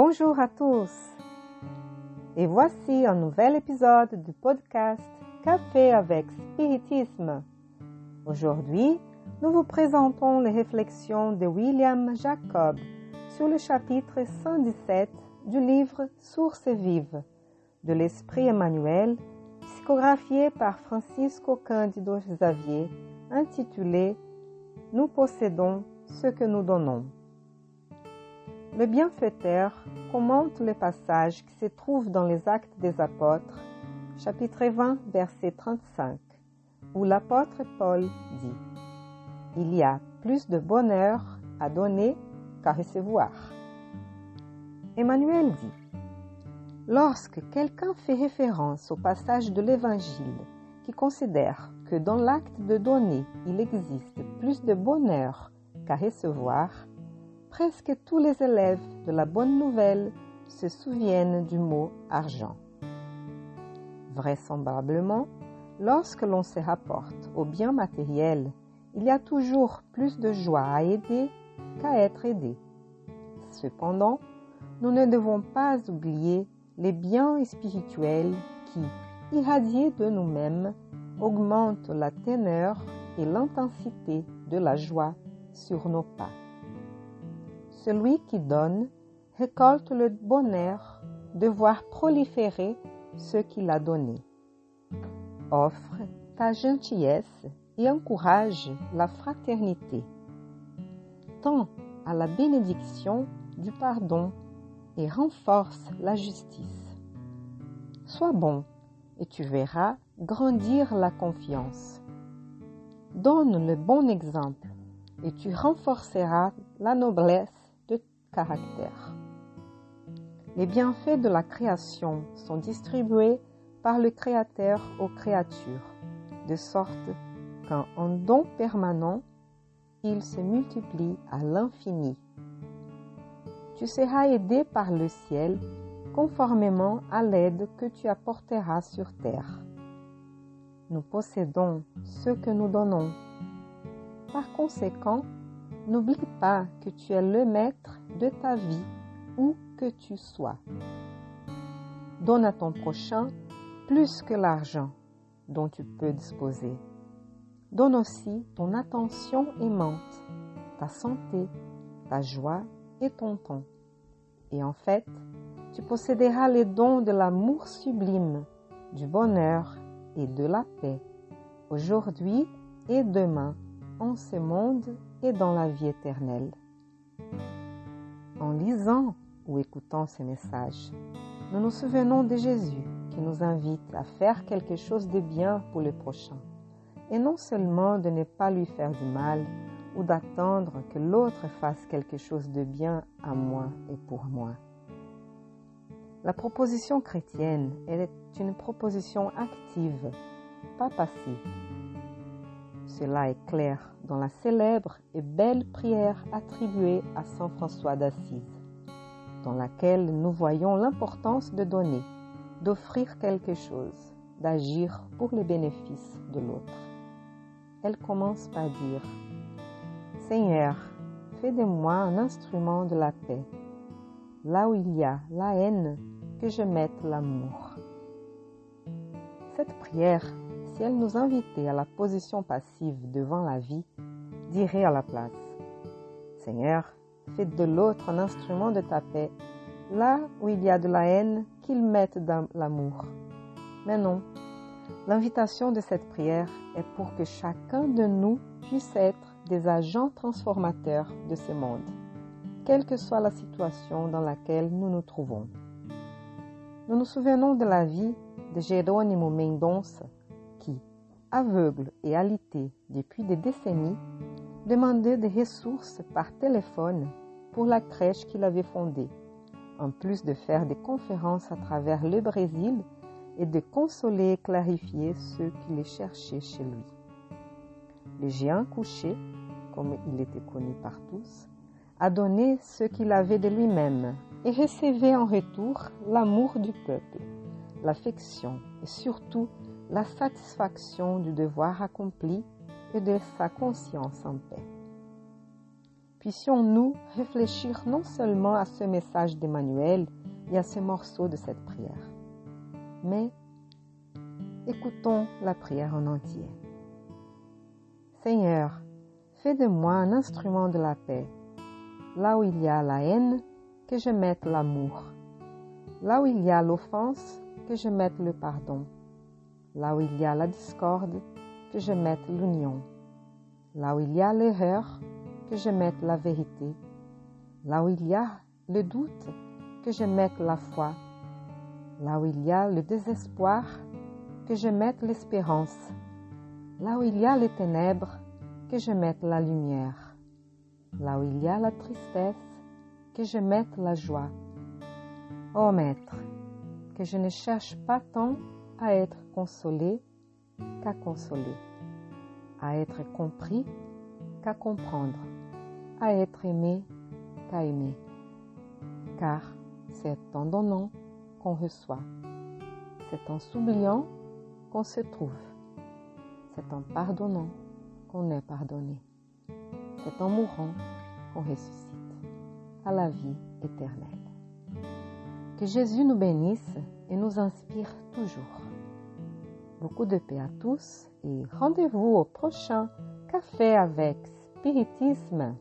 Bonjour à tous et voici un nouvel épisode du podcast Café avec Spiritisme. Aujourd'hui, nous vous présentons les réflexions de William Jacob sur le chapitre 117 du livre Sources vives de l'Esprit Emmanuel, psychographié par Francisco Cândido Xavier, intitulé Nous possédons ce que nous donnons. Le bienfaiteur commente le passage qui se trouve dans les Actes des Apôtres, chapitre 20, verset 35, où l'apôtre Paul dit Il y a plus de bonheur à donner qu'à recevoir. Emmanuel dit Lorsque quelqu'un fait référence au passage de l'Évangile qui considère que dans l'acte de donner il existe plus de bonheur qu'à recevoir, presque tous les élèves de la bonne nouvelle se souviennent du mot argent. Vraisemblablement, lorsque l'on se rapporte au bien matériel, il y a toujours plus de joie à aider qu'à être aidé. Cependant, nous ne devons pas oublier les biens spirituels qui, irradiés de nous-mêmes, augmentent la teneur et l'intensité de la joie sur nos pas. Celui qui donne récolte le bonheur de voir proliférer ce qu'il a donné. Offre ta gentillesse et encourage la fraternité. Tends à la bénédiction du pardon et renforce la justice. Sois bon et tu verras grandir la confiance. Donne le bon exemple et tu renforceras la noblesse Les bienfaits de la création sont distribués par le Créateur aux créatures, de sorte qu'en don permanent, il se multiplie à l'infini. Tu seras aidé par le ciel conformément à l'aide que tu apporteras sur terre. Nous possédons ce que nous donnons. Par conséquent, N'oublie pas que tu es le maître de ta vie où que tu sois. Donne à ton prochain plus que l'argent dont tu peux disposer. Donne aussi ton attention aimante, ta santé, ta joie et ton temps. Et en fait, tu posséderas les dons de l'amour sublime, du bonheur et de la paix, aujourd'hui et demain, en ce monde et dans la vie éternelle. En lisant ou écoutant ces messages, nous nous souvenons de Jésus qui nous invite à faire quelque chose de bien pour le prochain, et non seulement de ne pas lui faire du mal ou d'attendre que l'autre fasse quelque chose de bien à moi et pour moi. La proposition chrétienne est une proposition active, pas passive. Cela est clair dans la célèbre et belle prière attribuée à Saint François d'Assise, dans laquelle nous voyons l'importance de donner, d'offrir quelque chose, d'agir pour le bénéfice de l'autre. Elle commence par dire Seigneur, fais de moi un instrument de la paix. Là où il y a la haine, que je mette l'amour. Cette prière si elle nous invitait à la position passive devant la vie, dirait à la place Seigneur, fais de l'autre un instrument de ta paix. Là où il y a de la haine, qu'il mette dans l'amour. Mais non, l'invitation de cette prière est pour que chacun de nous puisse être des agents transformateurs de ce monde, quelle que soit la situation dans laquelle nous nous trouvons. Nous nous souvenons de la vie de Jerônimo Mendonça, aveugle et alité depuis des décennies, demandait des ressources par téléphone pour la crèche qu'il avait fondée, en plus de faire des conférences à travers le Brésil et de consoler et clarifier ceux qui les cherchaient chez lui. Le géant couché, comme il était connu par tous, a donné ce qu'il avait de lui-même et recevait en retour l'amour du peuple, l'affection et surtout la satisfaction du devoir accompli et de sa conscience en paix. puissions-nous réfléchir non seulement à ce message d'Emmanuel et à ce morceau de cette prière, mais écoutons la prière en entier. Seigneur, fais de moi un instrument de la paix. Là où il y a la haine, que je mette l'amour. Là où il y a l'offense, que je mette le pardon. Là où il y a la discorde, que je mette l'union. Là où il y a l'erreur, que je mette la vérité. Là où il y a le doute, que je mette la foi. Là où il y a le désespoir, que je mette l'espérance. Là où il y a les ténèbres, que je mette la lumière. Là où il y a la tristesse, que je mette la joie. Ô Maître, que je ne cherche pas tant à être consolé qu'à consoler, à être compris qu'à comprendre, à être aimé qu'à aimer. Car c'est en donnant qu'on reçoit, c'est en s'oubliant qu'on se trouve, c'est en pardonnant qu'on est pardonné, c'est en mourant qu'on ressuscite à la vie éternelle. Que Jésus nous bénisse et nous inspire toujours. Beaucoup de paix à tous et rendez-vous au prochain café avec spiritisme.